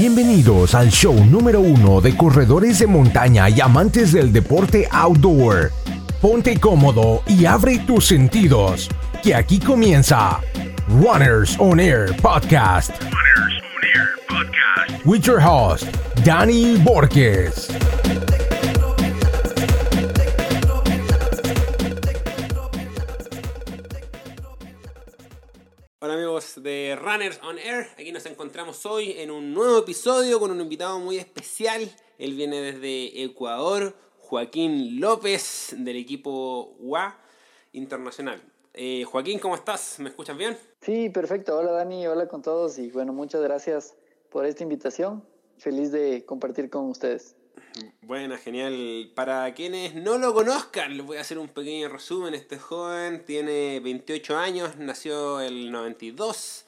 Bienvenidos al show número uno de corredores de montaña y amantes del deporte outdoor. Ponte cómodo y abre tus sentidos, que aquí comienza Runners on Air Podcast. Runners on Air Podcast. With your host, Danny Borges. De Runners on Air, aquí nos encontramos hoy en un nuevo episodio con un invitado muy especial. Él viene desde Ecuador, Joaquín López del equipo UA Internacional. Eh, Joaquín, ¿cómo estás? ¿Me escuchas bien? Sí, perfecto. Hola Dani, hola con todos y bueno, muchas gracias por esta invitación. Feliz de compartir con ustedes. Buena, genial. Para quienes no lo conozcan, les voy a hacer un pequeño resumen. Este joven tiene 28 años, nació el 92,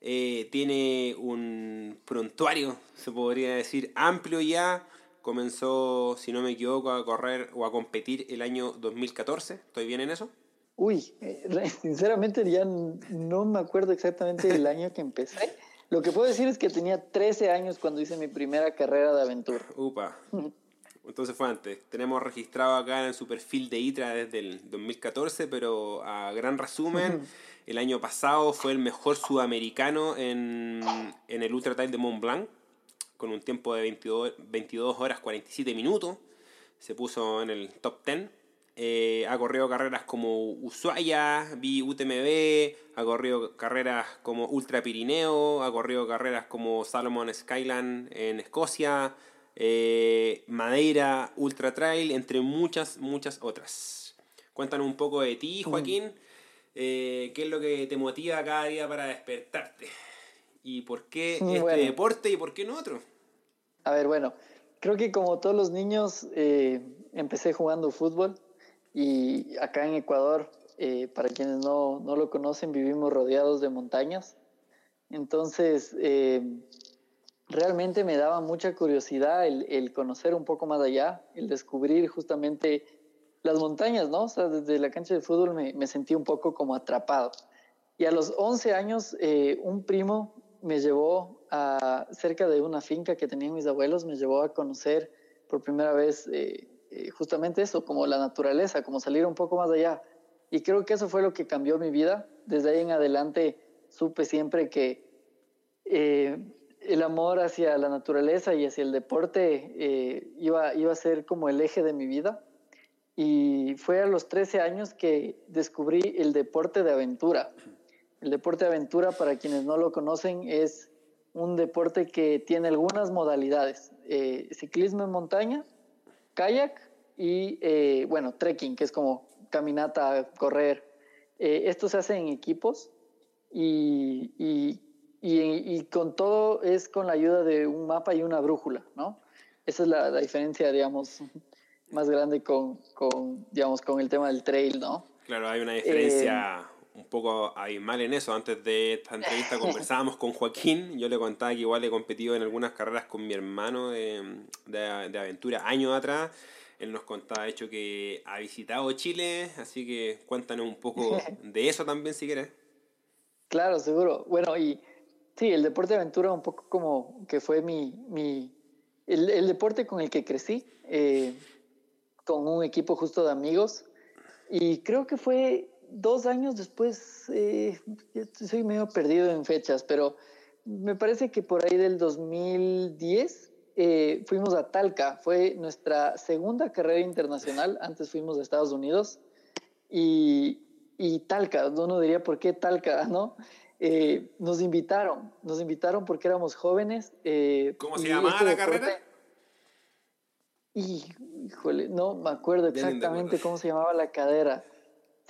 eh, tiene un prontuario, se podría decir, amplio ya. Comenzó, si no me equivoco, a correr o a competir el año 2014. ¿Estoy bien en eso? Uy, eh, sinceramente ya no me acuerdo exactamente el año que empecé. Lo que puedo decir es que tenía 13 años cuando hice mi primera carrera de aventura. Upa. Entonces fue antes. Tenemos registrado acá en su perfil de ITRA desde el 2014, pero a gran resumen, el año pasado fue el mejor sudamericano en, en el Ultra Trail de Mont Blanc, con un tiempo de 22, 22 horas 47 minutos. Se puso en el top 10 eh, ha corrido carreras como Ushuaia, UTMB, ha corrido carreras como Ultra Pirineo, ha corrido carreras como Salomon Skyland en Escocia, eh, Madeira, Ultra Trail, entre muchas, muchas otras. Cuéntanos un poco de ti, Joaquín. Eh, ¿Qué es lo que te motiva cada día para despertarte? ¿Y por qué este deporte y por qué no otro? A ver, bueno, creo que como todos los niños empecé jugando fútbol y acá en Ecuador, eh, para quienes no, no, lo conocen, vivimos rodeados de montañas. Entonces, eh, realmente me daba mucha curiosidad el, el, conocer un poco más allá, el descubrir justamente las montañas, ¿no? O sea, desde la cancha de fútbol me, me sentí un poco como atrapado. Y a los 11 años, eh, un primo me llevó a cerca de una finca que tenían mis abuelos, me llevó a conocer por primera vez justamente eso, como la naturaleza, como salir un poco más allá. Y creo que eso fue lo que cambió mi vida. Desde ahí en adelante supe siempre que eh, el amor hacia la naturaleza y hacia el deporte eh, iba, iba a ser como el eje de mi vida. Y fue a los 13 años que descubrí el deporte de aventura. El deporte de aventura, para quienes no lo conocen, es un deporte que tiene algunas modalidades. ciclismo en montaña, kayak y, eh, bueno, trekking, que es como caminata, correr. Eh, esto se hace en equipos y, y, y, con todo es con la ayuda de un mapa y una brújula, ¿no? Esa es la, diferencia, digamos, más grande con, con, digamos, con el tema del trail, ¿no? Claro, hay una diferencia... Un poco abismal en eso. Antes de esta entrevista conversábamos con Joaquín. Yo le contaba que igual he competido en algunas carreras con mi hermano de, de, aventura años atrás. Él nos contaba, de hecho, que ha visitado Chile, así que cuéntanos un poco de eso también, si quieres. Claro, seguro. Bueno, y sí, el deporte de aventura un poco como que fue mi, mi el, el deporte con el que crecí, eh, con un equipo justo de amigos. Y creo que fue dos años después, eh, soy medio perdido en fechas, pero me parece que por ahí del 2010 eh, fuimos a Talca, fue nuestra segunda carrera internacional, antes fuimos a Estados Unidos, y, y Talca, uno diría, ¿por qué Talca? ¿no? Eh, nos invitaron, nos invitaron porque éramos jóvenes. ¿Cómo se llamaba este la carrera? Y, híjole, no me acuerdo exactamente cómo se llamaba la cadera.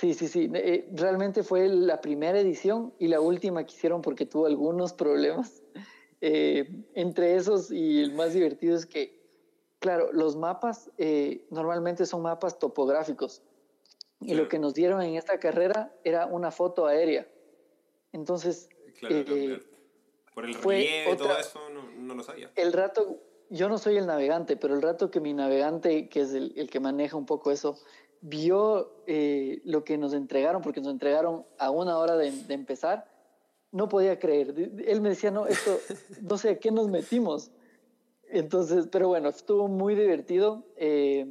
Sí, sí, sí. Eh, realmente fue la primera edición y la última que hicieron porque tuvo algunos problemas. Eh, entre esos y el más divertido es que, claro, los mapas eh, normalmente son mapas topográficos y lo que nos dieron en esta carrera era una foto aérea. Entonces, claro, por el relieve, todo eso, no, lo sabía. El rato, yo no soy el navegante, pero el rato que mi navegante, que es el, el que maneja un poco eso, vio eh, lo que nos entregaron, porque nos entregaron a una hora de, empezar, no podía creer. Él me decía, no, esto, no sé a qué nos metimos. Entonces, pero bueno, estuvo muy divertido. Eh,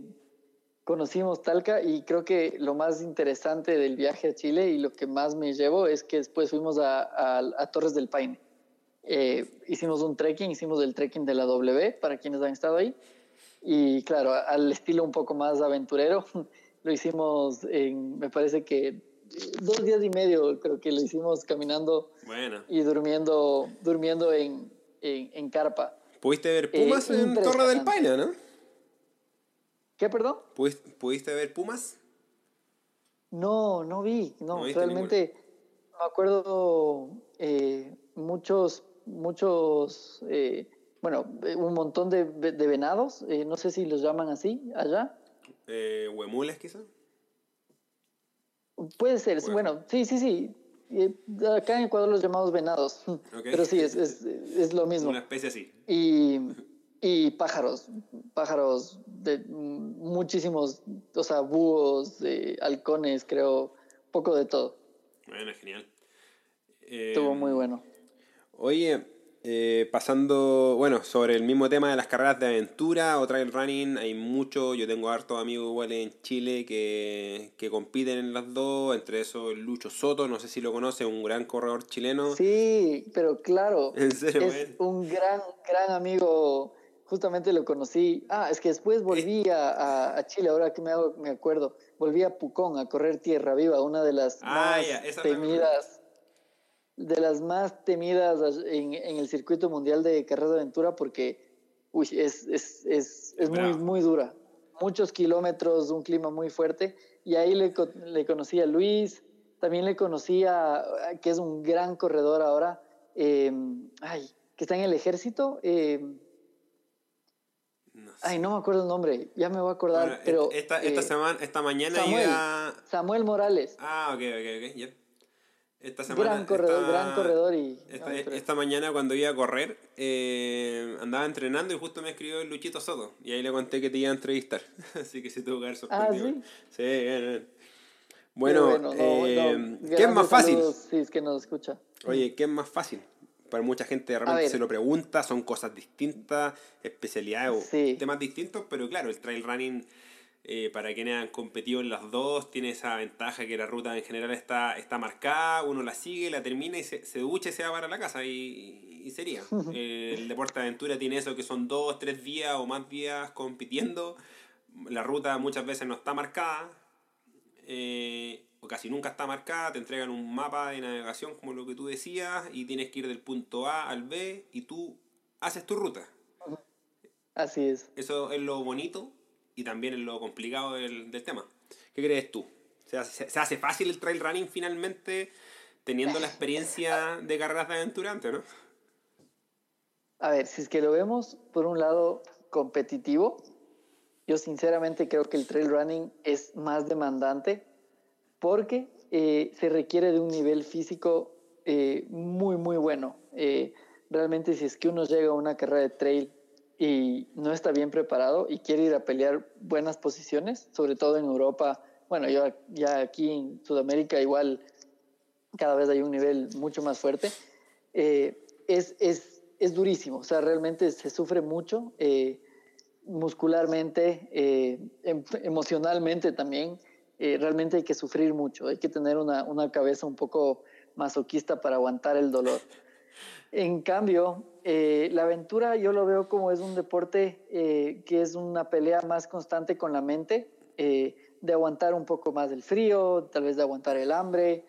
conocimos Talca y creo que lo más interesante del viaje a Chile y lo que más me llevó es que después fuimos a, Torres del Paine. Eh, hicimos un trekking, hicimos el trekking de la W para quienes han estado ahí. Y claro, al estilo un poco más aventurero, lo hicimos en, me parece que dos días y medio, creo que lo hicimos caminando y durmiendo, durmiendo en, en, carpa. ¿Pudiste ver pumas en Torre del Paine, no? ¿Qué, perdón? ¿Pudiste, ver pumas? No, no vi, no, realmente me acuerdo eh, muchos, muchos, eh, bueno, un montón de, de venados, eh, no sé si los llaman así allá. ¿Huemules quizá? Puede ser, bueno, sí, sí, sí. Acá en Ecuador los llamamos venados, pero sí, es, es, es, lo mismo. Una especie así. Y, y pájaros, pájaros de muchísimos, o sea, búhos, de halcones, creo, poco de todo. Bueno, genial. Estuvo muy em, bueno. Oye, eh, pasando, bueno, sobre el mismo tema de las carreras de aventura o trail running, hay mucho, yo tengo hartos amigos igual en Chile que, compiten en las dos, entre esos Lucho Soto, no sé si lo conoce, un gran corredor chileno. Sí, pero claro, es un gran, gran amigo, justamente lo conocí, ah, es que después volví a, a, Chile, ahora que me, hago, me acuerdo, volví a Pucón a correr Tierra Viva, una de las ah, más temidas de las más temidas en, en, el circuito mundial de carrera de aventura porque uy, es, es, es, es muy, muy dura. Muchos kilómetros, un clima muy fuerte. Y ahí le, le conocí a Luis, también le conocí a, que es un gran corredor ahora, em, ay, que está en el ejército. Em, ay, no me acuerdo el nombre, ya me voy a acordar. pero, esta, esta, eh, semana, esta mañana Samuel, Samuel Morales. Ah, ok, ok, ok, esta semana, gran corredor, gran corredor y... Esta, mañana cuando iba a correr eh, andaba entrenando y justo me escribió el Luchito Soto y ahí le conté que te iba a entrevistar, así que se tuvo que haber sorprendido. Ah, ¿sí? Sí, bien, Bueno, eh, ¿qué es más fácil? sí, es que nos escucha. Oye, ¿qué es más fácil? Para mucha gente realmente se lo pregunta, son cosas distintas, especialidades o temas distintos, pero claro, el trail running eh, para quienes han competido en las dos, tiene esa ventaja que la ruta en general está, está marcada, uno la sigue, la termina y se, se ducha y se va para la casa y, y sería. Eh, el deporte de aventura tiene eso que son dos, tres días o más días compitiendo. La ruta muchas veces no está marcada, eh, o casi nunca está marcada, te entregan un mapa de navegación como lo que tú decías y tienes que ir del punto A al B y tú haces tu ruta. Así es. Eso es lo bonito y también en lo complicado del, tema. ¿Qué crees tú? ¿Se hace, ¿Se hace fácil el trail running finalmente teniendo la experiencia de carreras de aventurante, no? A ver, si es que lo vemos por un lado competitivo, yo sinceramente creo que el trail running es más demandante porque eh, se requiere de un nivel físico eh, muy, muy bueno. Eh, realmente si es que uno llega a una carrera de trail y no está bien preparado y quiere ir a pelear buenas posiciones, sobre todo en Europa. Bueno, yo ya aquí en Sudamérica igual cada vez hay un nivel mucho más fuerte. Eh, es, es, es, durísimo, o sea, realmente se sufre mucho eh, muscularmente, eh, em, emocionalmente también. realmente hay que sufrir mucho, hay que tener una, una cabeza un poco masoquista para aguantar el dolor. En cambio, eh, la aventura yo lo veo como es un deporte eh, que es una pelea más constante con la mente, eh, de aguantar un poco más el frío, tal vez de aguantar el hambre,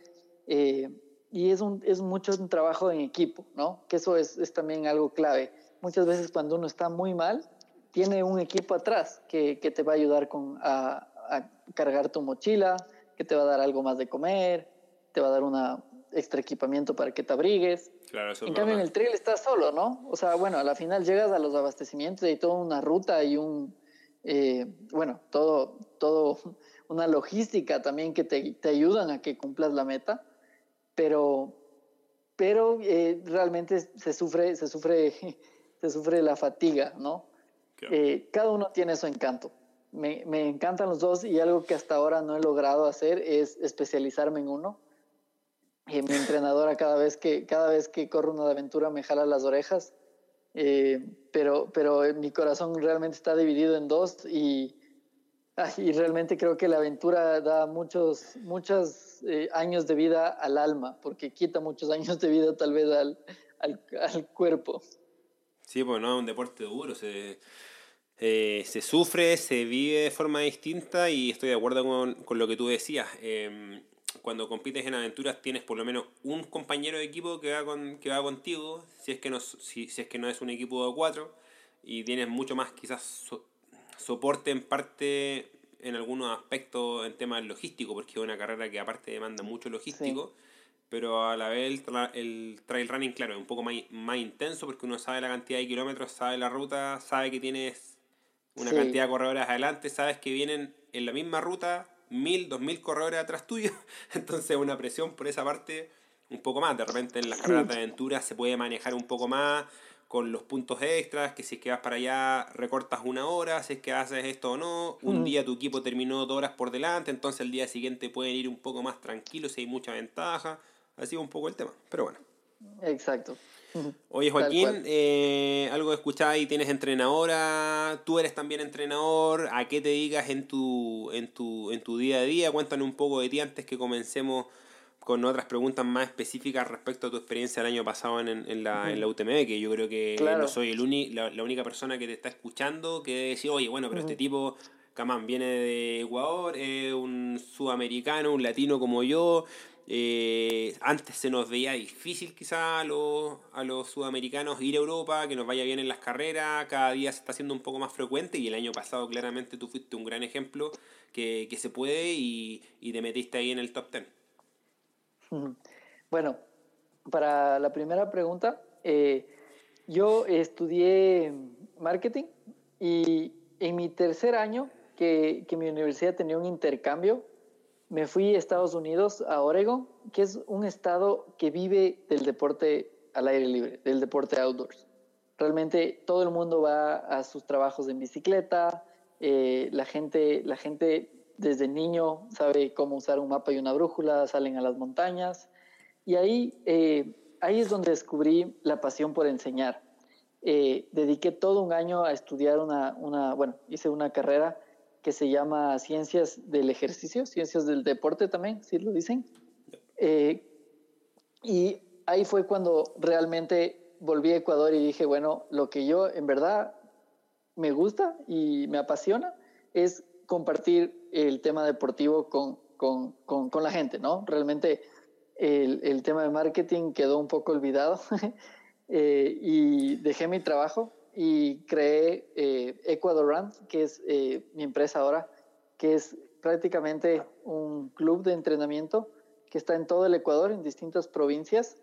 y es, un, mucho un trabajo en equipo, ¿no? Que eso es, también algo clave. Muchas veces cuando uno está muy mal, tiene un equipo atrás que, te va a ayudar con, a cargar tu mochila, que te va a dar algo más de comer, te va a dar una extra equipamiento para que te abrigues en cambio, en el trail estás solo, ¿no? O sea, bueno, a la final llegas a los abastecimientos y toda una ruta y un, eh, bueno, todo, todo, una logística también que te, te, ayudan a que cumplas la meta, pero, pero eh, realmente se sufre, se sufre, se sufre la fatiga, ¿no? Eh, cada uno tiene su encanto. Me, me encantan los dos y algo que hasta ahora no he logrado hacer es especializarme en uno Eh, mi entrenadora cada vez que cada vez que corro una aventura me jala las orejas, eh, pero pero mi corazón realmente está dividido en dos y y realmente creo que la aventura da muchos muchos eh, años de vida al alma, porque quita muchos años de vida tal vez al, al, al cuerpo. Sí, pues no, es un deporte duro, se, eh, se sufre, se vive de forma distinta y estoy de acuerdo con, con lo que tú decías. Eh, cuando compites en aventuras tienes por lo menos un compañero de equipo que va, con, que va contigo, si es, que no, si, si es que no es un equipo de cuatro, y tienes mucho más quizás so, soporte en parte en algunos aspectos en temas logísticos, porque es una carrera que aparte demanda mucho logístico, sí. pero a la vez el, tra el, trail running, claro, es un poco más, más intenso porque uno sabe la cantidad de kilómetros, sabe la ruta, sabe que tienes una sí. cantidad de corredores adelante, sabes que vienen en la misma ruta mil, dos mil corredores atrás tuyo, entonces una presión por esa parte un poco más, de repente en las carreras de aventura se puede manejar un poco más con los puntos extras, que si es que vas para allá recortas una hora, si es que haces esto o no, un mm. día tu equipo terminó dos horas por delante, entonces el día siguiente pueden ir un poco más tranquilos si hay mucha ventaja, así un poco el tema, pero bueno. Exacto. Oye Joaquín, eh, algo escuchaba y tienes entrenadora, tú eres también entrenador, ¿a qué te digas en tu, en tu, en tu día a día? Cuéntanos un poco de ti antes que comencemos con otras preguntas más específicas respecto a tu experiencia el año pasado en, en, la, en la UTM, que yo creo que claro. no soy el uni, la, la, única persona que te está escuchando que decir, oye, bueno, pero uh -huh. este tipo, Camán, viene de Ecuador, es un sudamericano, un latino como yo, eh, antes se nos veía difícil quizá a los, sudamericanos ir a Europa, que nos vaya bien en las carreras, cada día se está haciendo un poco más frecuente y el año pasado claramente tú fuiste un gran ejemplo que, se puede y, te metiste ahí en el top 10. Bueno, para la primera pregunta, eh, yo estudié marketing y en mi tercer año, que mi universidad tenía un intercambio, me fui a Estados Unidos, a Oregon, que es un estado que vive del deporte al aire libre, del deporte outdoors. Realmente todo el mundo va a sus trabajos en bicicleta, eh, la, gente, la gente desde niño sabe cómo usar un mapa y una brújula, salen a las montañas. Y ahí, eh, ahí es donde descubrí la pasión por enseñar. Eh, dediqué todo un año a estudiar una, una, bueno, hice una carrera que se llama Ciencias del Ejercicio, Ciencias del Deporte también, si ¿sí lo dicen. Eh, y ahí fue cuando realmente volví a Ecuador y dije, bueno, lo que yo en verdad me gusta y me apasiona es compartir el tema deportivo con, con, con, con la gente, ¿no? Realmente el, el, tema de marketing quedó un poco olvidado eh, y dejé mi trabajo y creé eh, Ecuador Run, que es eh, mi empresa ahora, que es prácticamente un club de entrenamiento que está en todo el Ecuador, en distintas provincias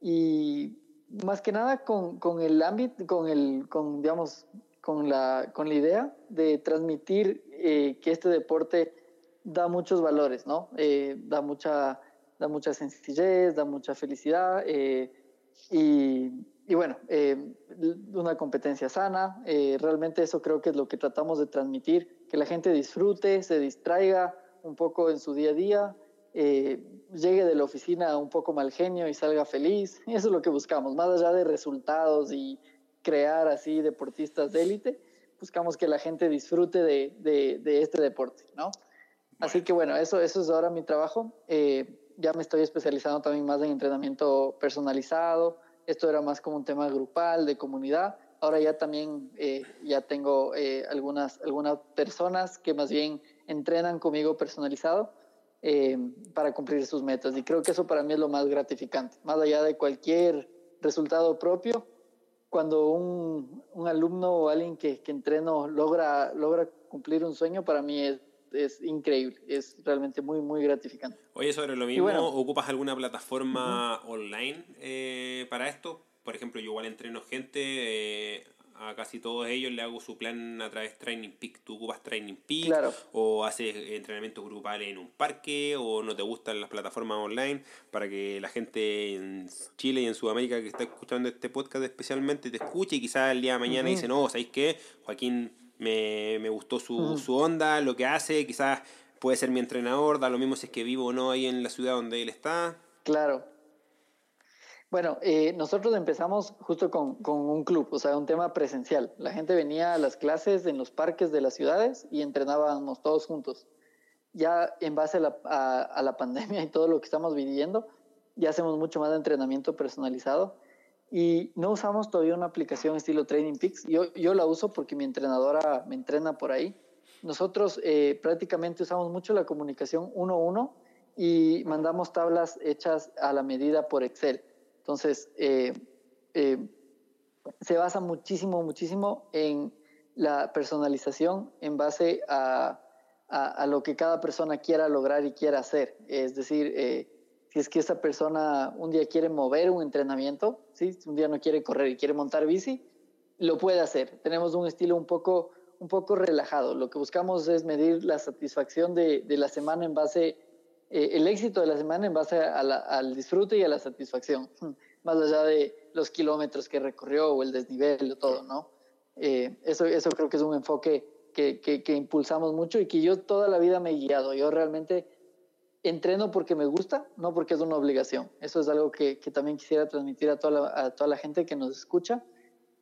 y más que nada con, con el ámbito, con el, con, digamos, con la, con la idea de transmitir eh, que este deporte da muchos valores, ¿no? Eh, da, mucha, da mucha sencillez, da mucha felicidad eh, y, y, bueno, eh, una competencia sana. Eh, realmente eso creo que es lo que tratamos de transmitir, que la gente disfrute, se distraiga un poco en su día a día, eh, llegue de la oficina un poco mal genio y salga feliz. Eso es lo que buscamos, más allá de resultados y crear así deportistas de élite, buscamos que la gente disfrute de, de, de este deporte, ¿no? Así que bueno, eso, eso es ahora mi trabajo. Ya me estoy especializando también más en entrenamiento personalizado. Esto era más como un tema grupal, de comunidad. Ahora ya también eh, ya tengo eh, algunas, algunas personas que más bien entrenan conmigo personalizado eh, para cumplir sus metas. Y creo que eso para mí es lo más gratificante. Más allá de cualquier resultado propio, cuando un, un alumno o alguien que, que entreno logra, logra cumplir un sueño, para mí es, es increíble, es realmente muy, muy gratificante. Oye, sobre lo mismo, bueno, ¿ocupas alguna plataforma uh -huh. online eh, para esto? Por ejemplo, yo igual entreno gente, eh, a casi todos ellos le hago su plan a través de Training Peak. ¿Tú ocupas Training Peak? Claro. ¿O haces entrenamiento grupal en un parque? ¿O no te gustan las plataformas online? Para que la gente en Chile y en Sudamérica que está escuchando este podcast especialmente te escuche y quizás el día de mañana uh -huh. dice, no, ¿sabéis qué? Joaquín me, me gustó su, -huh. su onda, lo que hace, quizás puede ser mi entrenador, da lo mismo si es que vivo o no ahí en la ciudad donde él está. Claro. Bueno, eh, nosotros empezamos justo con, con, un club, o sea, un tema presencial. La gente venía a las clases en los parques de las ciudades y entrenábamos todos juntos. Ya en base a la, a la pandemia y todo lo que estamos viviendo, ya hacemos mucho más de entrenamiento personalizado y no usamos todavía una aplicación estilo Training Peaks. Yo, yo la uso porque mi entrenadora me entrena por ahí. Nosotros eh, prácticamente usamos mucho la comunicación uno a uno y mandamos tablas hechas a la medida por Excel. Entonces, eh, eh, se basa muchísimo, muchísimo en la personalización en base a, a, a, lo que cada persona quiera lograr y quiera hacer. Es decir, eh, si es que esa persona un día quiere mover un entrenamiento, ¿sí? un día no quiere correr y quiere montar bici, lo puede hacer. Tenemos un estilo un poco, un poco relajado. Lo que buscamos es medir la satisfacción de, de la semana en base, eh, el éxito de la semana en base a la, al disfrute y a la satisfacción, más allá de los kilómetros que recorrió o el desnivel o todo, ¿no? Eh, eso, eso creo que es un enfoque que, que, que impulsamos mucho y que yo toda la vida me he guiado. Yo realmente entreno porque me gusta, no porque es una obligación. Eso es algo que, también quisiera transmitir a toda, la, gente que nos escucha.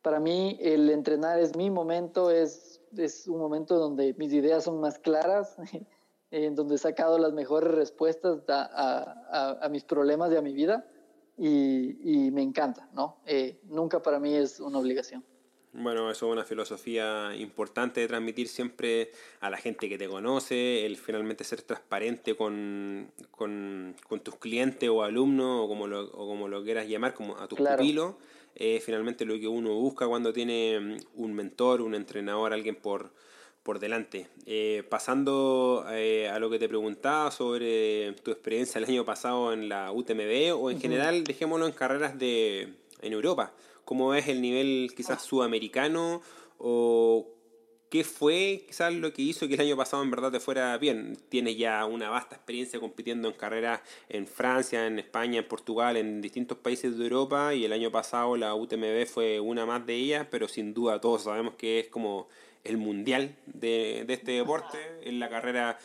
Para mí el entrenar es mi momento, es, un momento donde mis ideas son más claras, en donde he sacado las mejores respuestas a, mis problemas y a mi vida y, y me encanta, ¿no? Eh, nunca para mí es una obligación. Bueno, eso es una filosofía importante de transmitir siempre a la gente que te conoce, el finalmente ser transparente con, con, con tus clientes o alumnos o como lo, o como lo quieras llamar, como a tus claro. pupilos, es eh, finalmente lo que uno busca cuando tiene un mentor, un entrenador, alguien por, por delante. Eh, pasando eh, a lo que te preguntaba sobre tu experiencia el año pasado en la UTMB o en uh -huh. general, dejémoslo en carreras de, en Europa cómo es el nivel quizás sudamericano o qué fue quizás lo que hizo que el año pasado en verdad te fuera bien. Tienes ya una vasta experiencia compitiendo en carreras en Francia, en España, en Portugal, en distintos países de Europa y el año pasado la UTMB fue una más de ellas, pero sin duda todos sabemos que es como el mundial de, de este deporte, en la carrera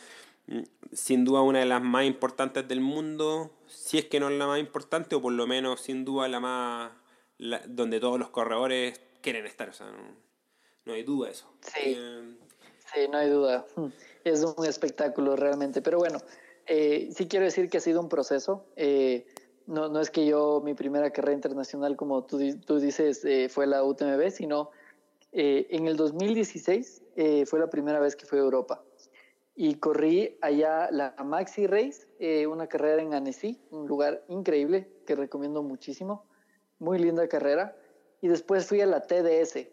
mm, sin duda una de las más importantes del mundo, si es que no es la más importante o por lo menos sin duda la más la, donde todos los corredores quieren estar, o sea, no, no hay duda de eso. Sí, eh, sí, no hay duda. Es un espectáculo realmente, pero bueno, eh, sí quiero decir que ha sido un proceso. Eh, no, no es que yo, mi primera carrera internacional, como tú, tú dices, fue la UTMB, sino en el 2016 eh, fue la primera vez que fui a Europa. Y corrí allá la Maxi Race, una carrera en Annecy, un lugar increíble que recomiendo muchísimo muy linda carrera. Y después fui a la TDS.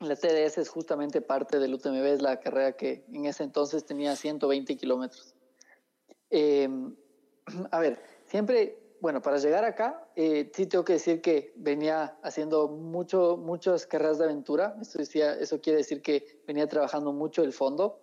La TDS es justamente parte del UTMB, es la carrera que en ese entonces tenía 120 kilómetros. Eh, a ver, siempre, bueno, para llegar acá, eh, sí tengo que decir que venía haciendo mucho, muchas carreras de aventura. Eso, decía, eso quiere decir que venía trabajando mucho el fondo.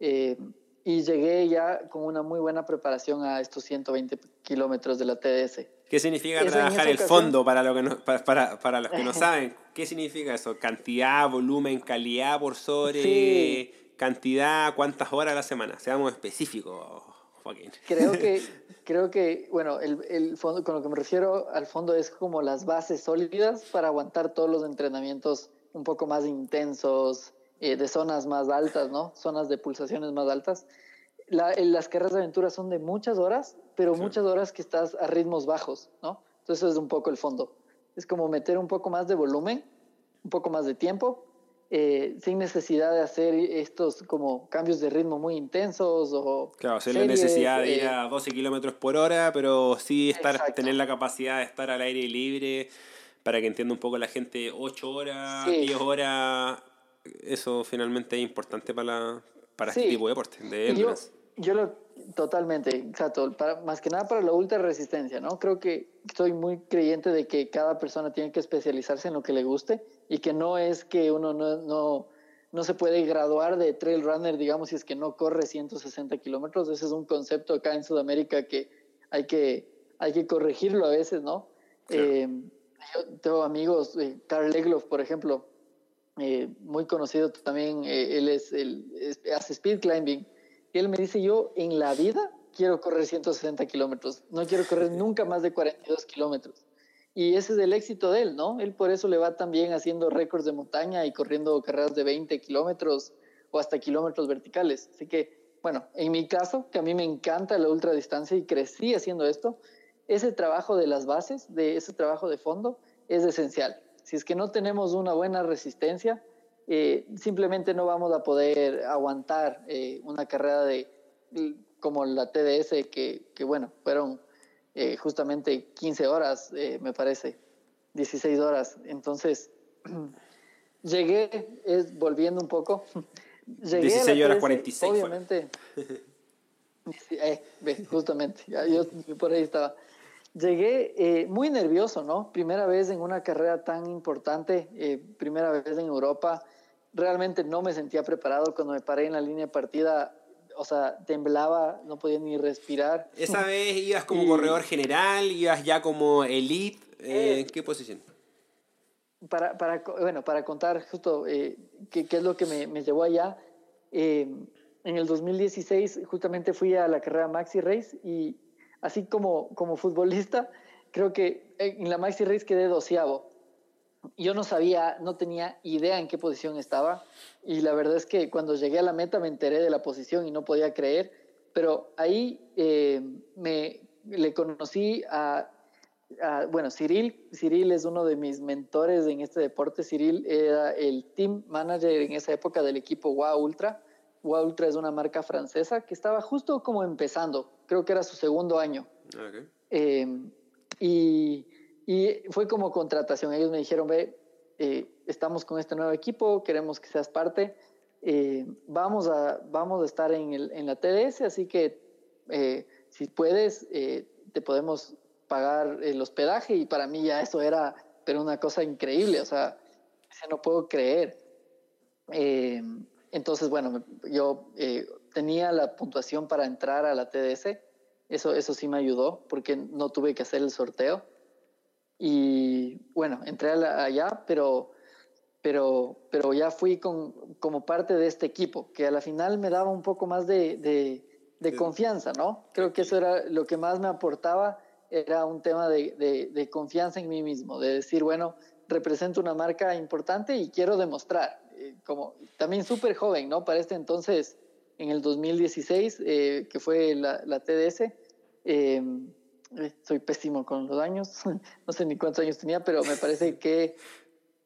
Eh, y llegué ya con una muy buena preparación a estos 120 kilómetros de la TDS. ¿Qué significa ¿Es trabajar el fondo para, lo que no, para, para, para, los que no saben? ¿Qué significa eso? ¿Cantidad, volumen, calidad por sobre sí. cantidad, cuántas horas a la semana? Seamos específicos, Joaquín. Creo que, creo que bueno, el, el fondo, con lo que me refiero al fondo es como las bases sólidas para aguantar todos los entrenamientos un poco más intensos, eh, de zonas más altas, ¿no? Zonas de pulsaciones más altas. La, las carreras de aventura son de muchas horas, pero sí. muchas horas que estás a ritmos bajos, ¿no? Entonces eso es un poco el fondo. Es como meter un poco más de volumen, un poco más de tiempo, eh, sin necesidad de hacer estos como cambios de ritmo muy intensos o... Claro, sin la necesidad de ir a 12 kilómetros por hora, pero sí estar, exacto. tener la capacidad de estar al aire libre, para que entienda un poco la gente, 8 horas, sí. 10 horas, eso finalmente es importante para, la, para sí. este tipo de deporte, de yo, yo lo, totalmente, exacto, para, más que nada para la ultra resistencia, ¿no? Creo que estoy muy creyente de que cada persona tiene que especializarse en lo que le guste y que no es que uno no, no, no se puede graduar de trail runner, digamos, si es que no corre 160 kilómetros. Ese es un concepto acá en Sudamérica que hay que, hay que corregirlo a veces, ¿no? Claro. Eh, yo tengo amigos, eh, Carl Egloff, por ejemplo, eh, muy conocido también, eh, él es, el, es, hace speed climbing, y él me dice, yo en la vida quiero correr 160 kilómetros, no quiero correr nunca más de 42 kilómetros. Y ese es el éxito de él, ¿no? Él por eso le va también haciendo récords de montaña y corriendo carreras de 20 kilómetros o hasta kilómetros verticales. Así que, bueno, en mi caso, que a mí me encanta la ultradistancia y crecí haciendo esto, ese trabajo de las bases, de ese trabajo de fondo, es esencial. Si es que no tenemos una buena resistencia, eh, simplemente no vamos a poder aguantar eh, una carrera de como la TDS, que, que bueno, fueron eh, justamente 15 horas, eh, me parece, 16 horas. Entonces, llegué, es, volviendo un poco, llegué 16 horas 46. Obviamente. eh, justamente, yo por ahí estaba. Llegué eh, muy nervioso, ¿no? Primera vez en una carrera tan importante, primera vez en Europa. Realmente no me sentía preparado cuando me paré en la línea de partida o sea, temblaba, no podía ni respirar. ¿Esa vez ibas como corredor general, ibas ya como elite? Eh, ¿En qué posición? Para, para, bueno, para contar justo eh, qué, qué, es lo que me, me llevó allá, eh, en el 2016 justamente fui a la carrera Maxi Race y así como, como futbolista, creo que en la Maxi Race quedé doceavo. Yo no sabía, no tenía idea en qué posición estaba y la verdad es que cuando llegué a la meta me enteré de la posición y no podía creer, pero ahí eh, me le conocí a, bueno, Cyril, Cyril es uno de mis mentores en este deporte, Cyril era el team manager en esa época del equipo WA Ultra, WA Ultra es una marca francesa que estaba justo como empezando, creo que era su segundo año. Okay. Eh, y y fue como contratación. Ellos me dijeron, ve, eh, estamos con este nuevo equipo, queremos que seas parte. Eh, vamos, a, vamos a estar en, el, en la TDS, así que eh, si puedes, te podemos pagar el hospedaje. Y para mí ya eso era, pero una cosa increíble, o sea, no puedo creer. entonces, bueno, yo tenía la puntuación para entrar a la TDS. Eso, eso sí me ayudó porque no tuve que hacer el sorteo. Y bueno, entré allá, pero, pero, pero ya fui con, como parte de este equipo, que a la final me daba un poco más de, de, de confianza, ¿no? Creo que eso era lo que más me aportaba, era un tema de, de, confianza en mí mismo, de decir, bueno, represento una marca importante y quiero demostrar, eh, como también súper joven, ¿no? Para este entonces, en el 2016, eh, que fue la, la TDS, eh, soy pésimo con los años, no sé ni cuántos años tenía, pero me parece que,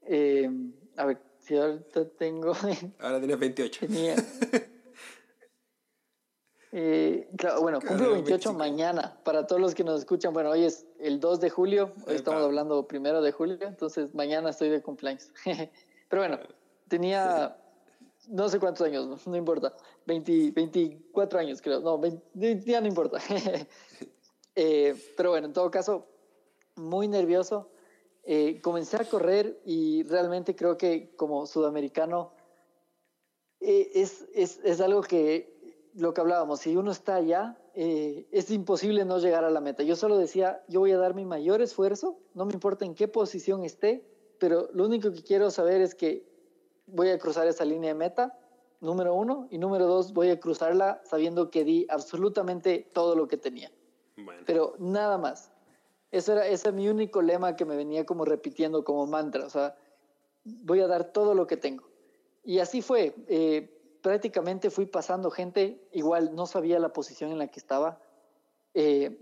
eh, a ver, si ahorita tengo... Ahora tienes 28. Tenía, eh, claro, bueno, cumplo 28 mañana. Para todos los que nos escuchan, bueno, hoy es el 2 de julio, hoy estamos hablando primero de julio, entonces mañana estoy de cumpleaños. Pero bueno, tenía no sé cuántos años, no, importa, 20, 24 años creo, no, 20, ya no importa. Eh, pero bueno, en todo caso, muy nervioso. Eh, comencé a correr y realmente creo que como sudamericano eh, es, es, es, algo que, lo que hablábamos, si uno está allá, es imposible no llegar a la meta. Yo solo decía, yo voy a dar mi mayor esfuerzo, no me importa en qué posición esté, pero lo único que quiero saber es que voy a cruzar esa línea de meta, número uno, y número dos, voy a cruzarla sabiendo que di absolutamente todo lo que tenía. Pero nada más. Eso era, ese es mi único lema que me venía como repitiendo como mantra. O sea, voy a dar todo lo que tengo. Y así fue. Eh, prácticamente fui pasando gente, igual no sabía la posición en la que estaba. Eh,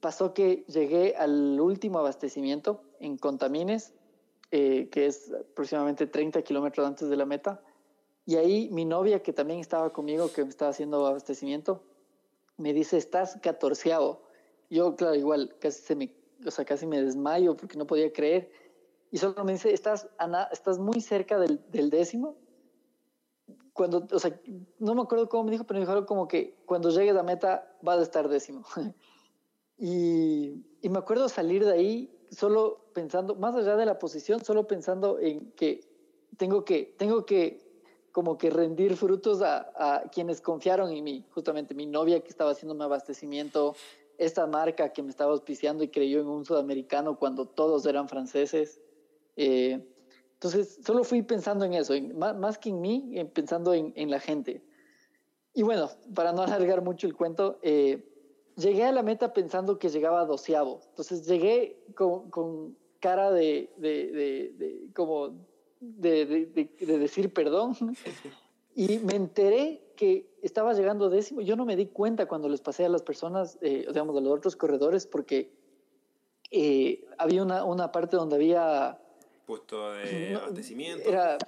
pasó que llegué al último abastecimiento en Contamines, eh, que es aproximadamente 30 kilómetros antes de la meta. Y ahí mi novia, que también estaba conmigo, que me estaba haciendo abastecimiento, me dice, estás catorceavo. Yo, claro, igual, casi, se me, o sea, casi me desmayo porque no podía creer. Y solo me dice, estás, Ana, estás muy cerca del, del décimo. Cuando, o sea, no me acuerdo cómo me dijo, pero me dijo como que cuando llegues a meta vas a estar décimo. y, y me acuerdo salir de ahí solo pensando, más allá de la posición, solo pensando en que tengo que, tengo que como que rendir frutos a, a, quienes confiaron en mí, justamente mi novia que estaba haciendo mi abastecimiento, esta marca que me estaba auspiciando y creyó en un sudamericano cuando todos eran franceses. Eh, entonces, solo fui pensando en eso, más, que en mí, pensando en, la gente. Y bueno, para no alargar mucho el cuento, eh, llegué a la meta pensando que llegaba a doceavo. Entonces llegué con, con cara de, de, de, de como de, decir perdón. Y me enteré que estaba llegando décimo. Yo no me di cuenta cuando les pasé a las personas, eh, digamos, a los otros corredores, porque eh, había una, una, parte donde había... Puesto de abastecimiento. Era,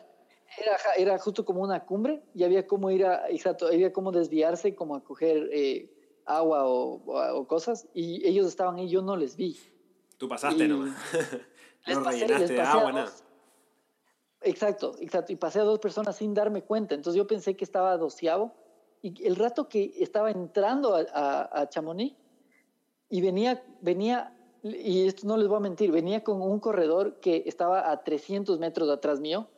era, era, justo como una cumbre y había como ir a, exacto, había como desviarse, como a coger eh, agua o, o, cosas, y ellos estaban ahí, yo no les vi. Tú pasaste no nomás. no rellenaste de agua, nada. Exacto, exacto. Y pasé a dos personas sin darme cuenta. Entonces yo pensé que estaba doceavo. Y el rato que estaba entrando a, a, a Chamonix y venía, venía, y esto no les voy a mentir, venía con un corredor que estaba a 300 metros atrás mío.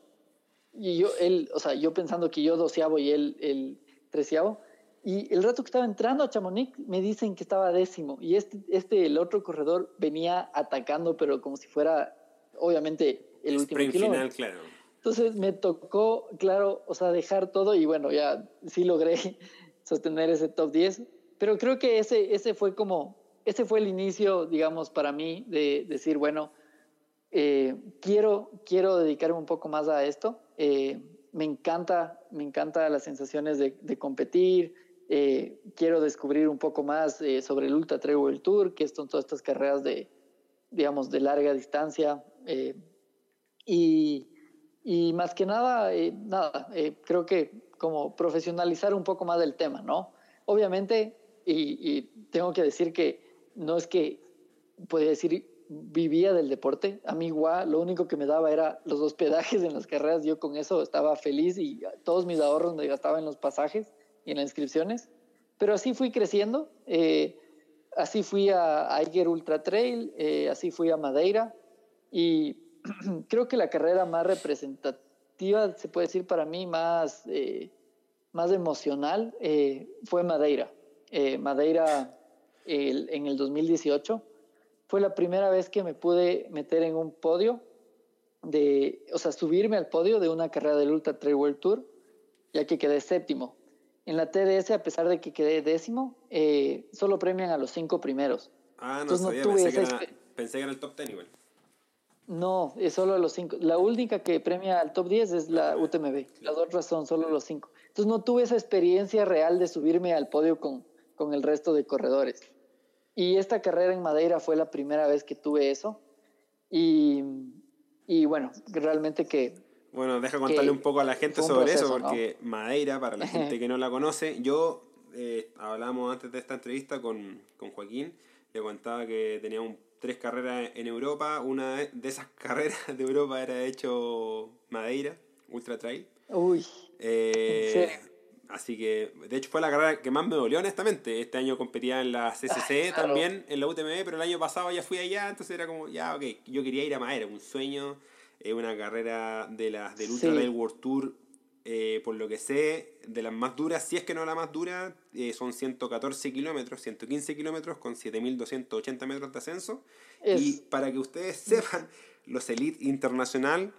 Y yo, él, o sea, yo pensando que yo doceavo y él el treceavo. Y el rato que estaba entrando a Chamonix me dicen que estaba décimo. Y este, este, el otro corredor venía atacando, pero como si fuera, obviamente, el último kilómetro. final, claro. Entonces me tocó, claro, o sea, dejar todo y bueno, ya sí logré sostener ese top 10, pero creo que ese, ese fue como, ese fue el inicio, digamos, para mí de decir, bueno, eh, quiero, quiero dedicarme un poco más a esto. Eh, me encanta, me encanta las sensaciones de, de competir. Eh, quiero descubrir un poco más sobre el Ultra Trail Tour, que son todas estas carreras de, digamos, de larga distancia. y, y más que nada, eh, nada, eh, creo que como profesionalizar un poco más del tema, ¿no? Obviamente, y, tengo que decir que no es que, puede decir, vivía del deporte. A mí igual, lo único que me daba era los hospedajes en las carreras. Yo con eso estaba feliz y todos mis ahorros me gastaba en los pasajes y en las inscripciones. Pero así fui creciendo. Eh, así fui a Aiger Ultra Trail, así fui a Madeira y creo que la carrera más representativa, se puede decir para mí, más, eh, más emocional, eh, fue Madeira. Eh, Madeira en el 2018 fue la primera vez que me pude meter en un podio, de, o sea, subirme al podio de una carrera del Ultra Trail World Tour, ya que quedé séptimo. En la TDS, a pesar de que quedé décimo, solo premian a los cinco primeros. Ah, no sabía, pensé, que era, pensé, que era, el top ten igual. No, es solo los cinco. La única que premia al top 10 es la UTMB. Las otras son solo los cinco. Entonces no tuve esa experiencia real de subirme al podio con, con el resto de corredores. Y esta carrera en Madeira fue la primera vez que tuve eso. Y, y bueno, realmente que... Bueno, deja contarle un poco a la gente sobre eso, porque Madeira, para la gente que no la conoce, yo eh, hablamos antes de esta entrevista con, con Joaquín, le contaba que tenía un tres carreras en Europa. Una de esas carreras de Europa era hecho Madeira, Ultra Trail. Uy. Eh, así que, de hecho, fue la carrera que más me dolió, honestamente. Este año competía en la CCC también, en la UTMB, pero el año pasado ya fui allá, entonces era como, ya, ok, yo quería ir a Madeira, un sueño. Es una carrera de las del Ultra Trail World Tour eh, por lo que sé, de las más duras, si es que no la más dura, eh, son 114 kilómetros, 115 kilómetros con 7.280 metros de ascenso. Y para que ustedes sepan, los Elite Internacional,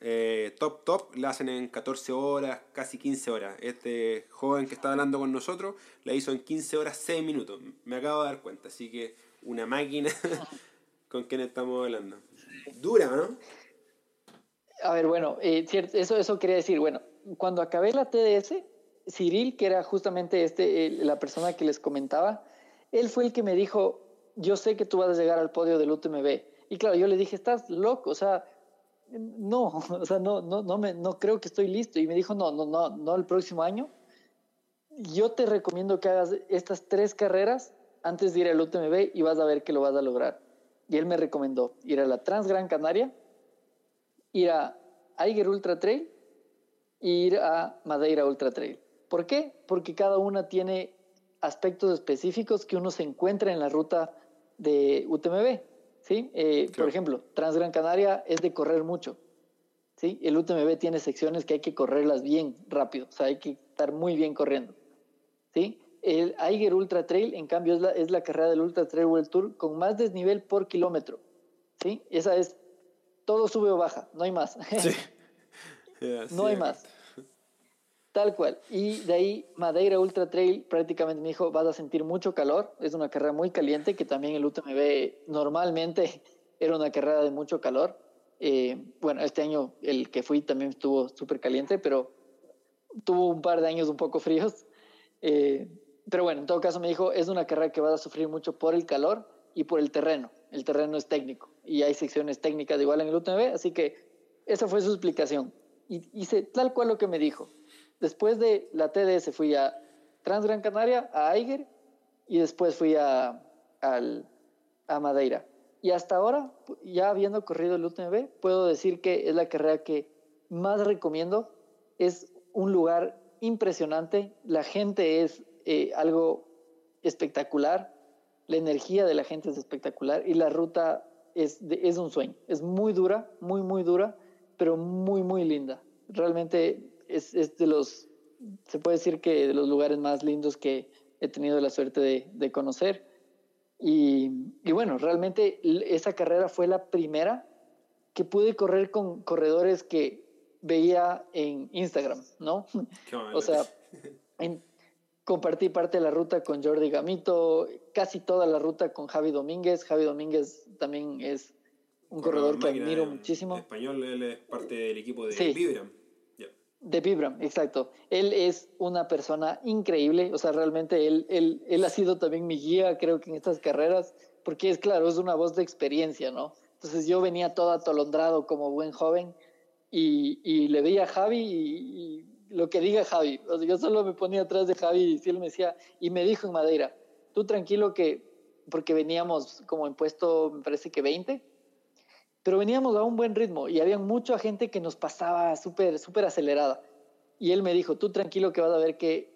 eh, top top, la hacen en 14 horas, casi 15 horas. Este joven que está hablando con nosotros la hizo en 15 horas 6 minutos. Me acabo de dar cuenta, así que una máquina con quien estamos hablando. Dura, ¿no? A ver, bueno, eh, eso, eso quería decir, bueno, cuando acabé la TDS, Cyril, que era justamente este, la persona que les comentaba, él fue el que me dijo, yo sé que tú vas a llegar al podio del UTMB. Y claro, yo le dije, estás loco, o sea, no, o sea, no, no, no, me, no creo que estoy listo. Y me dijo, no, no, no, no el próximo año. Yo te recomiendo que hagas estas tres carreras antes de ir al UTMB y vas a ver que lo vas a lograr. Y él me recomendó ir a la Trans Gran Canaria, ir a Aiger Ultra Trail e ir a Madeira Ultra Trail. ¿Por qué? Porque cada una tiene aspectos específicos que uno se encuentra en la ruta de UTMB. ¿sí? Eh, por ejemplo, Transgran Canaria es de correr mucho. ¿sí? El UTMB tiene secciones que hay que correrlas bien rápido, o sea, hay que estar muy bien corriendo. ¿sí? El Aiger Ultra Trail, en cambio, es la, es la carrera del Ultra Trail World Tour con más desnivel por kilómetro. ¿sí? Esa es todo sube o baja, no hay más. no hay más. Tal cual. Y de ahí Madeira Ultra Trail prácticamente me dijo, vas a sentir mucho calor. Es una carrera muy caliente, que también el UTMB normalmente era una carrera de mucho calor. Eh, bueno, este año el que fui también estuvo súper caliente, pero tuvo un par de años un poco fríos. Eh, pero bueno, en todo caso me dijo, es una carrera que vas a sufrir mucho por el calor y por el terreno. El terreno es técnico y hay secciones técnicas igual en el UTMB, así que esa fue su explicación. Y hice tal cual lo que me dijo. Después de la TDS fui a Transgran Canaria, a Aiger, y después fui a, a Madeira. Y hasta ahora, ya habiendo corrido el UTMB, puedo decir que es la carrera que más recomiendo. Es un lugar impresionante, la gente es eh, algo espectacular, la energía de la gente es espectacular y la ruta es, es un sueño. Es muy dura, muy, muy dura, pero muy, muy linda. Realmente es, es, de los, se puede decir que de los lugares más lindos que he tenido la suerte de, de conocer. Y, y, bueno, realmente esa carrera fue la primera que pude correr con corredores que veía en Instagram, ¿no? o sea, en, compartí parte de la ruta con Jordi Gamito, casi toda la ruta con Javi Domínguez. Javi Domínguez también es un corredor que admiro muchísimo. español, él es parte del equipo de Vibram. De Vibram, exacto. Él es una persona increíble, o sea, realmente él, él, él ha sido también mi guía, creo que en estas carreras, porque es claro, es una voz de experiencia, ¿no? Entonces yo venía todo atolondrado como buen joven y, y le veía a Javi y, lo que diga Javi. O sea, yo solo me ponía atrás de Javi y él me decía, y me dijo en Madeira, tú tranquilo que, porque veníamos como en puesto, me parece que 20, pero veníamos a un buen ritmo y había mucha gente que nos pasaba súper, súper acelerada. Y él me dijo, tú tranquilo que vas a ver que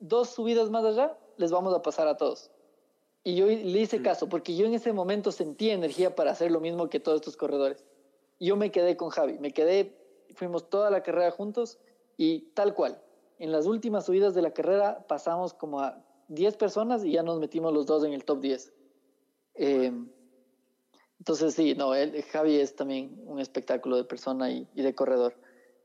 dos subidas más allá les vamos a pasar a todos. Y yo le hice caso, porque yo en ese momento sentía energía para hacer lo mismo que todos estos corredores. Y yo me quedé con Javi, me quedé, fuimos toda la carrera juntos y tal cual. En las últimas subidas de la carrera pasamos como a 10 personas y ya nos metimos los dos en el top 10. Eh, entonces sí, no, el, Javi es también un espectáculo de persona y, de corredor.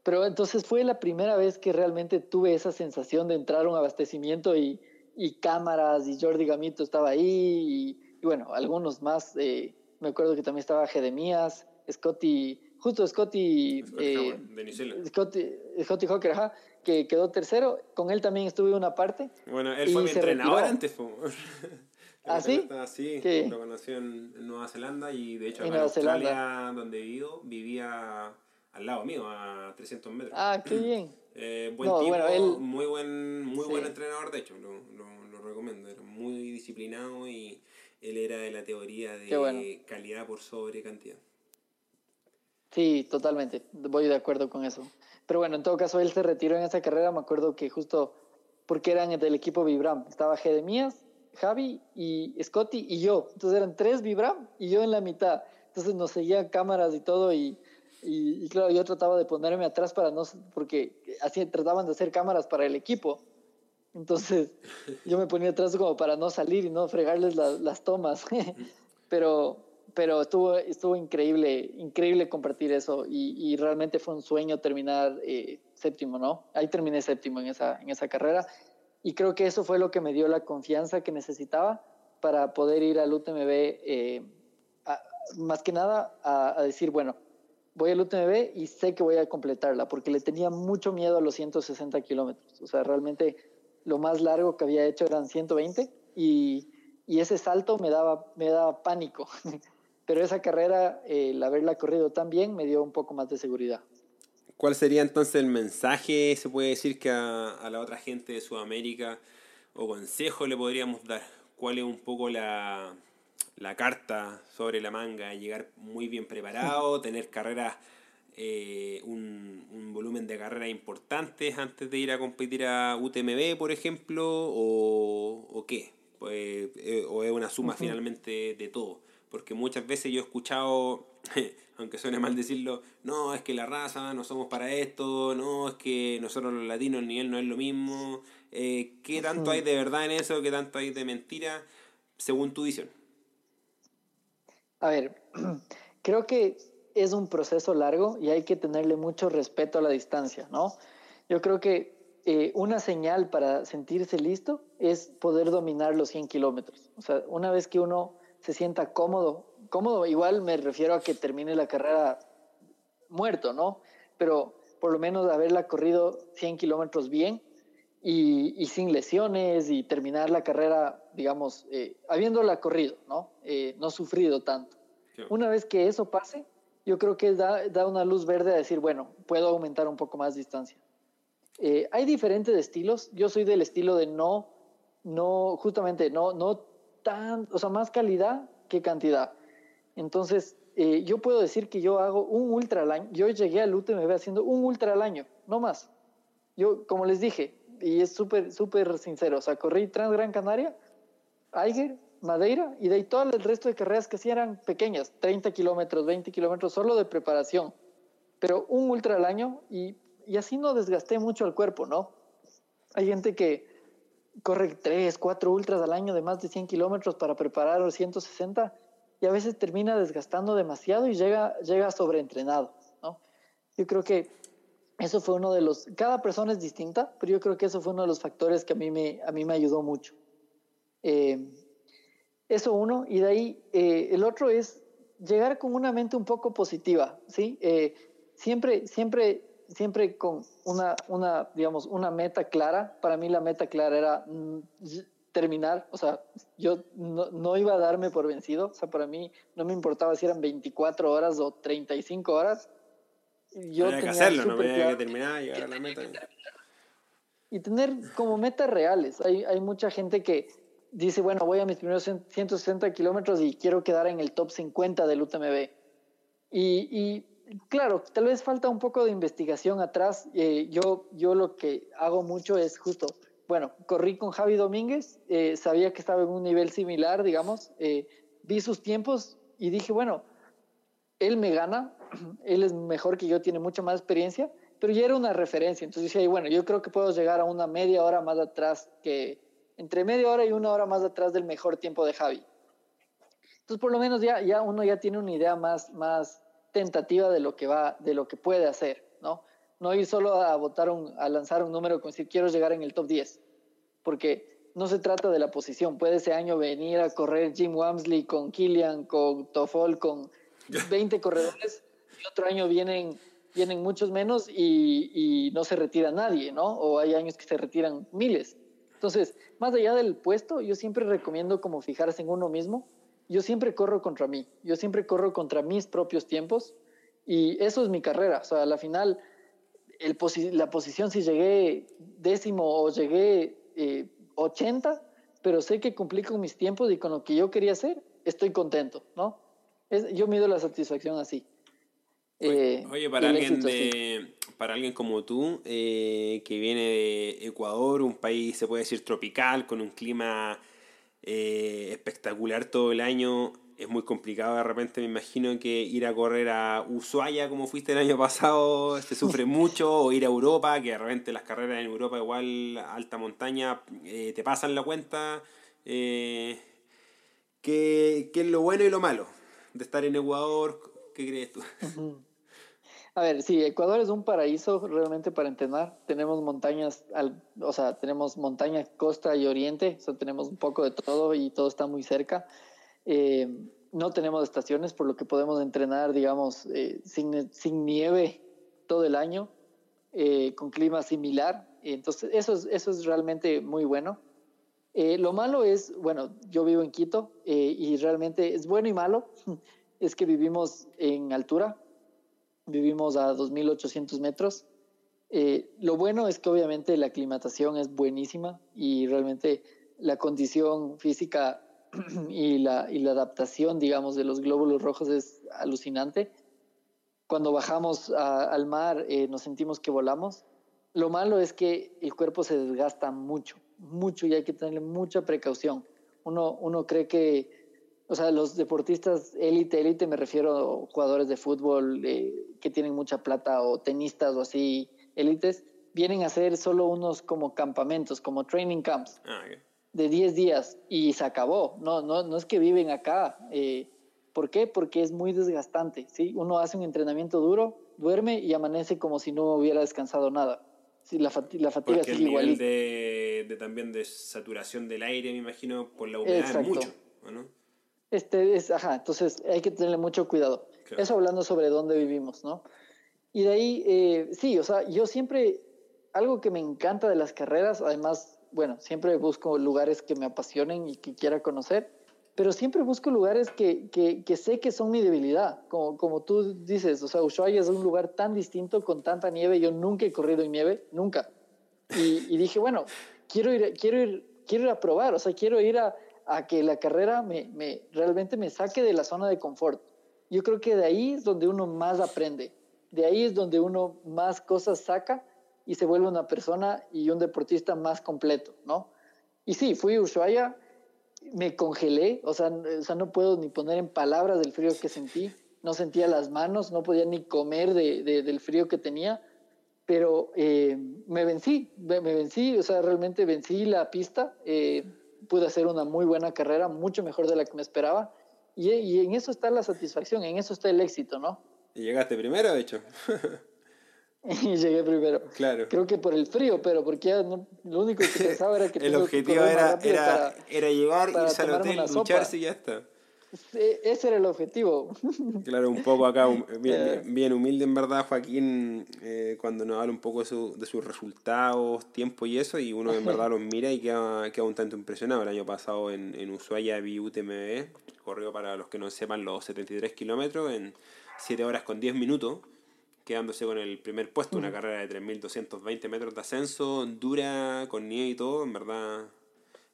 Pero entonces fue la primera vez que realmente tuve esa sensación de entrar a un abastecimiento y, y cámaras y Jordi Gamito estaba ahí y, bueno, algunos más. Eh, me acuerdo que también estaba Gedemías, Scotty, justo Scotty, Scotty, eh, Scotty, Scotty Hawker, ajá, que quedó tercero. Con él también estuve una parte. Bueno, él fue mi entrenador antes. ¿Ah, sí? Sí, lo conocí en, Nueva Zelanda y de hecho en, Australia, donde vivo, vivía al lado mío, a 300 metros. Ah, qué bien. Eh, buen tipo, muy buen, muy buen entrenador, de hecho, lo, lo, recomiendo. Era muy disciplinado y él era de la teoría de calidad por sobre cantidad. Sí, totalmente, voy de acuerdo con eso. Pero bueno, en todo caso, él se retiró en esa carrera, me acuerdo que justo porque eran del equipo Vibram, estaba Gedemías, Javi y Scotty y yo. Entonces eran tres Vibram y yo en la mitad. Entonces nos seguían cámaras y todo y, y, claro, yo trataba de ponerme atrás para no, porque así trataban de hacer cámaras para el equipo. Entonces yo me ponía atrás como para no salir y no fregarles las tomas. pero, pero estuvo, estuvo increíble, increíble compartir eso y, y realmente fue un sueño terminar eh, séptimo, ¿no? Ahí terminé séptimo en esa, en esa carrera y creo que eso fue lo que me dio la confianza que necesitaba para poder ir al UTMB, eh, más que nada a, decir, bueno, voy al UTMB y sé que voy a completarla, porque le tenía mucho miedo a los 160 kilómetros. O sea, realmente lo más largo que había hecho eran 120 y, y ese salto me daba, me daba pánico. Pero esa carrera, el haberla corrido tan bien, me dio un poco más de seguridad. ¿Cuál sería entonces el mensaje, se puede decir, que a, la otra gente de Sudamérica o consejo le podríamos dar? ¿Cuál es un poco la, carta sobre la manga? Llegar muy bien preparado, tener carreras, eh, un, volumen de carreras importantes antes de ir a competir a UTMB, por ejemplo, o, qué? Pues, eh, ¿O es una suma finalmente de todo? Porque muchas veces yo he escuchado aunque suene mal decirlo, no, es que la raza, no somos para esto, no, es que nosotros los latinos el nivel no es lo mismo. Eh, ¿Qué tanto hay de verdad en eso? ¿Qué tanto hay de mentira? Según tu visión. A ver, creo que es un proceso largo y hay que tenerle mucho respeto a la distancia, ¿no? Yo creo que eh, una señal para sentirse listo es poder dominar los 100 kilómetros. O sea, una vez que uno se sienta cómodo, cómodo igual me refiero a que termine la carrera muerto, ¿no? Pero por lo menos haberla corrido 100 kilómetros bien y, sin lesiones y terminar la carrera, digamos, eh, habiéndola corrido, ¿no? Eh, no sufrido tanto. Una vez que eso pase, yo creo que da, da, una luz verde a decir, bueno, puedo aumentar un poco más distancia. Eh, hay diferentes estilos. Yo soy del estilo de no, no, justamente, no, no tan, o sea, más calidad que cantidad. Entonces, eh, yo puedo decir que yo hago un ultra al año. Yo llegué al UTMB haciendo un ultra al año, no más. Yo, como les dije, y es súper, súper sincero, o sea, corrí Trans Gran Canaria, Aiger, Madeira, y de ahí todo el resto de carreras que sí eran pequeñas, 30 kilómetros, 20 kilómetros, solo de preparación. Pero un ultra al año y y así no desgasté mucho el cuerpo, ¿no? Hay gente que corre 3, 4 ultras al año de más de 100 kilómetros para preparar los 160 y a veces termina desgastando demasiado y llega, llega sobreentrenado, ¿no? Yo creo que eso fue uno de los, cada persona es distinta, pero yo creo que eso fue uno de los factores que a mí me, a mí me ayudó mucho. Eh, eso uno, y de ahí eh, el otro es llegar con una mente un poco positiva, ¿sí? Eh, siempre, siempre siempre con una, una, digamos, una meta clara. Para mí la meta clara era mm, terminar, o sea, yo no, no, iba a darme por vencido, o sea, para mí no me importaba si eran 24 horas o 35 horas. Yo tenía que hacerlo, no tenía que terminar, llegar a la meta. Y tener como metas reales. Hay, hay mucha gente que dice, bueno, voy a mis primeros 160 kilómetros y quiero quedar en el top 50 del UTMB. Y, y claro, tal vez falta un poco de investigación atrás. Eh, yo, yo lo que hago mucho es justo, bueno, corrí con Javi Domínguez, eh, sabía que estaba en un nivel similar, digamos, eh, vi sus tiempos y dije, bueno, él me gana, él es mejor que yo, tiene mucha más experiencia, pero ya era una referencia. Entonces dije, bueno, yo creo que puedo llegar a una media hora más atrás que, entre media hora y una hora más atrás del mejor tiempo de Javi. Entonces, por lo menos ya, ya uno ya tiene una idea más, más, tentativa de lo que va, de lo que puede hacer, ¿no? No ir solo a votar un, a lanzar un número con decir quiero llegar en el top 10, porque no se trata de la posición. Puede ese año venir a correr Jim Wamsley con Killian, con Toffol, con 20 corredores, y otro año vienen, vienen muchos menos y, y no se retira nadie, ¿no? O hay años que se retiran miles. Entonces, más allá del puesto, yo siempre recomiendo como fijarse en uno mismo yo siempre corro contra mí, yo siempre corro contra mis propios tiempos y eso es mi carrera. O sea, a la final, el la posición si llegué décimo o llegué eh, 80, pero sé que cumplí con mis tiempos y con lo que yo quería hacer, estoy contento, ¿no? Es, yo mido la satisfacción así. Oye, eh, para, alguien de, para alguien como tú, eh, que viene de Ecuador, un país, se puede decir, tropical, con un clima eh, espectacular todo el año. Es muy complicado de repente, me imagino que ir a correr a Ushuaia como fuiste el año pasado se sufre mucho, o ir a Europa, que de repente las carreras en Europa igual alta montaña eh, te pasan la cuenta. Eh, ¿qué, ¿Qué es lo bueno y lo malo de estar en Ecuador? ¿Qué crees tú? A ver, sí, Ecuador es un paraíso realmente para entrenar. Tenemos montañas, al, o sea, tenemos montaña, costa y oriente, o sea, tenemos un poco de todo y todo está muy cerca. Eh, no tenemos estaciones, por lo que podemos entrenar, digamos, eh, sin, sin, nieve todo el año, eh, con clima similar. Entonces, eso es, eso es realmente muy bueno. lo malo es, bueno, yo vivo en Quito y realmente es bueno y malo, es que vivimos en altura, vivimos a 2.800 metros. Eh, lo bueno es que obviamente la aclimatación es buenísima y realmente la condición física y la, y la adaptación, digamos, de los glóbulos rojos es alucinante. Cuando bajamos al mar eh, nos sentimos que volamos. Lo malo es que el cuerpo se desgasta mucho, mucho y hay que tener mucha precaución. Uno, uno cree que o sea, los deportistas élite, élite, me refiero a jugadores de fútbol eh, que tienen mucha plata o tenistas o así élites, vienen a hacer solo unos como campamentos, como training camps ah, de 10 días y se acabó. No, no, no es que viven acá. Eh, ¿Por qué? Porque es muy desgastante. ¿sí? Uno hace un entrenamiento duro, duerme y amanece como si no hubiera descansado nada. Sí, la, la fatiga sigue igual. De, de, también de saturación del aire, me imagino, por la humedad es mucho, no? Este es, ajá, entonces hay que tenerle mucho cuidado. Eso hablando sobre dónde vivimos, ¿no? Y de ahí, eh, sí, o sea, yo siempre, algo que me encanta de las carreras, además, bueno, siempre busco lugares que me apasionen y que quiera conocer, pero siempre busco lugares que, que, que sé que son mi debilidad, como, como tú dices, o sea, Ushuaia es un lugar tan distinto con tanta nieve, yo nunca he corrido en nieve, nunca. Y, y dije, bueno, quiero ir, quiero, ir, quiero ir a probar, o sea, quiero ir a, a que la carrera me, me, realmente me saque de la zona de confort. Yo creo que de ahí es donde uno más aprende, de ahí es donde uno más cosas saca y se vuelve una persona y un deportista más completo, ¿no? Y sí, fui a Ushuaia, me congelé, o sea, o sea, no puedo ni poner en palabras del frío que sentí, no sentía las manos, no podía ni comer de, de, del frío que tenía, pero eh, me vencí, me, vencí, o sea, realmente vencí la pista. Eh, pude hacer una muy buena carrera, mucho mejor de la que me esperaba. Y, y en eso está la satisfacción, en eso está el éxito, ¿no? Y llegaste primero, de hecho. y llegué primero. Claro. Creo que por el frío, pero porque ya no, lo único que pensaba era que... el objetivo era, era, para, era, llegar, irse al hotel, ducharse y ya está. Ese era el objetivo. Claro, un poco acá, bien, bien humilde en verdad, Joaquín, eh, cuando nos habla un poco de, su, de, sus resultados, tiempo y eso, y uno en verdad los mira y queda, queda un tanto impresionado. El año pasado en, en Ushuaia vi UTMB, corrió para los que no sepan los 73 kilómetros en 7 horas con 10 minutos, quedándose con el primer puesto, una carrera de 3.220 metros de ascenso, dura, con nieve y todo, en verdad,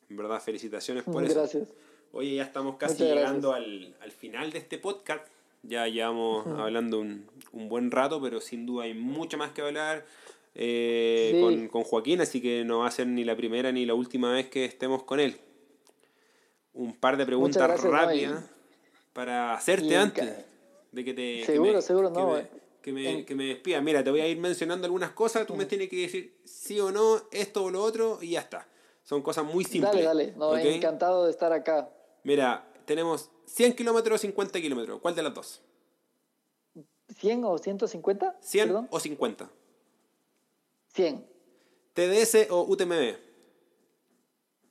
en verdad felicitaciones por eso. Gracias. Oye, ya estamos casi llegando al, al, final de este podcast. Ya llevamos hablando un, un, buen rato, pero sin duda hay mucho más que hablar eh, sí. con, con, Joaquín, así que no va a ser ni la primera ni la última vez que estemos con él. Un par de preguntas rápidas no, para hacerte antes de que te... Seguro, que me, seguro, que no. Me, que me, que me despida. Mira, te voy a ir mencionando algunas cosas, tú me tienes que decir sí o no, esto o lo otro, y ya está. Son cosas muy simples. Dale, dale. No, ¿okay? Encantado de estar acá. Mira, tenemos 100 kilómetros o 50 kilómetros. ¿Cuál de las dos? ¿100 o 150? 100 Perdón. o 50. 100. ¿TDS o UTMB?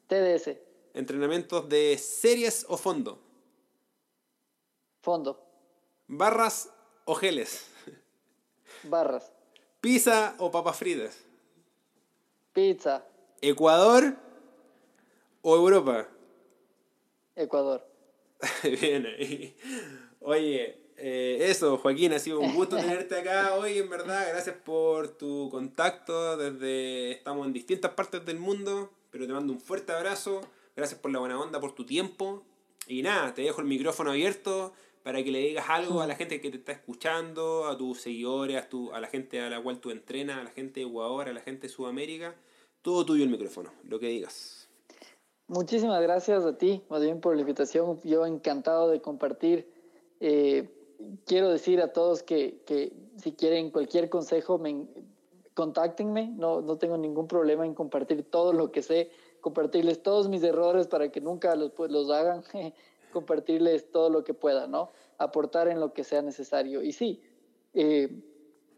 TDS. ¿Entrenamientos de series o fondo? Fondo. ¿Barras o geles? Barras. ¿Pizza o papas fritas? Pizza. ¿Ecuador o Europa? Ecuador. Bien ahí. Oye, eh, eso, Joaquín, ha sido un gusto tenerte acá hoy, en verdad. Gracias por tu contacto desde... Estamos en distintas partes del mundo, pero te mando un fuerte abrazo. Gracias por la buena onda, por tu tiempo. Y nada, te dejo el micrófono abierto para que le digas algo a la gente que te está escuchando, a tus seguidores, a, tu, a la gente a la cual tú entrenas, a la gente de Ecuador, a la gente de Sudamérica. Todo tuyo el micrófono, lo que digas. Muchísimas gracias a ti, más bien por la invitación. Yo encantado de compartir. Eh, quiero decir a todos que, que, si quieren cualquier consejo, me, contáctenme. No, no tengo ningún problema en compartir todo lo que sé, compartirles todos mis errores para que nunca los, pues, los hagan, compartirles todo lo que pueda, ¿no? Aportar en lo que sea necesario. Y sí, eh,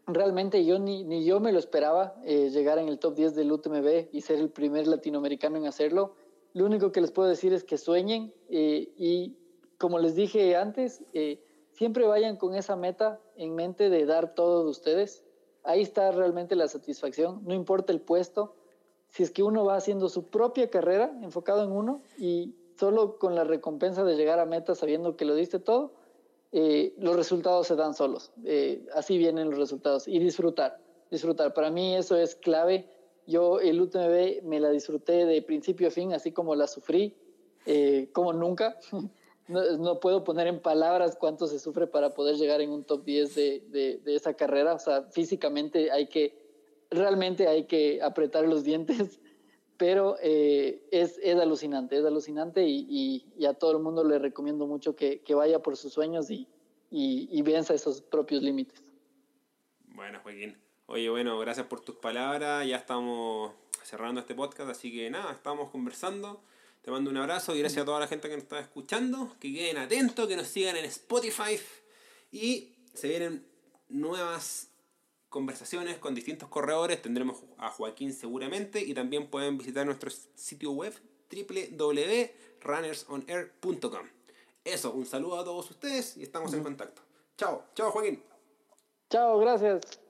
realmente yo ni, ni yo me lo esperaba eh, llegar en el top 10 del UTMB y ser el primer latinoamericano en hacerlo lo único que les puedo decir es que sueñen eh, y como les dije antes, eh, siempre vayan con esa meta en mente de dar todo de ustedes. Ahí está realmente la satisfacción, no importa el puesto, si es que uno va haciendo su propia carrera enfocado en uno y solo con la recompensa de llegar a meta sabiendo que lo diste todo, eh, los resultados se dan solos. Así vienen los resultados y disfrutar, disfrutar. Para mí eso es clave yo el UTMB me la disfruté de principio a fin, así como la sufrí, eh, como nunca. No, puedo poner en palabras cuánto se sufre para poder llegar en un top 10 de, de, de, esa carrera. O sea, físicamente hay que, realmente hay que apretar los dientes, pero eh, es, es, alucinante, es alucinante y, y, y, a todo el mundo le recomiendo mucho que, que vaya por sus sueños y, y venza esos propios límites. Bueno, Joaquín. Oye, bueno, gracias por tus palabras. Ya estamos cerrando este podcast, así que nada, estamos conversando. Te mando un abrazo y gracias a toda la gente que nos está escuchando. Que queden atentos, que nos sigan en Spotify. Y se vienen nuevas conversaciones con distintos corredores. Tendremos a Joaquín seguramente. Y también pueden visitar nuestro sitio web www.runnersonair.com. Eso, un saludo a todos ustedes y estamos en contacto. Chao, chao Joaquín. Chao, gracias.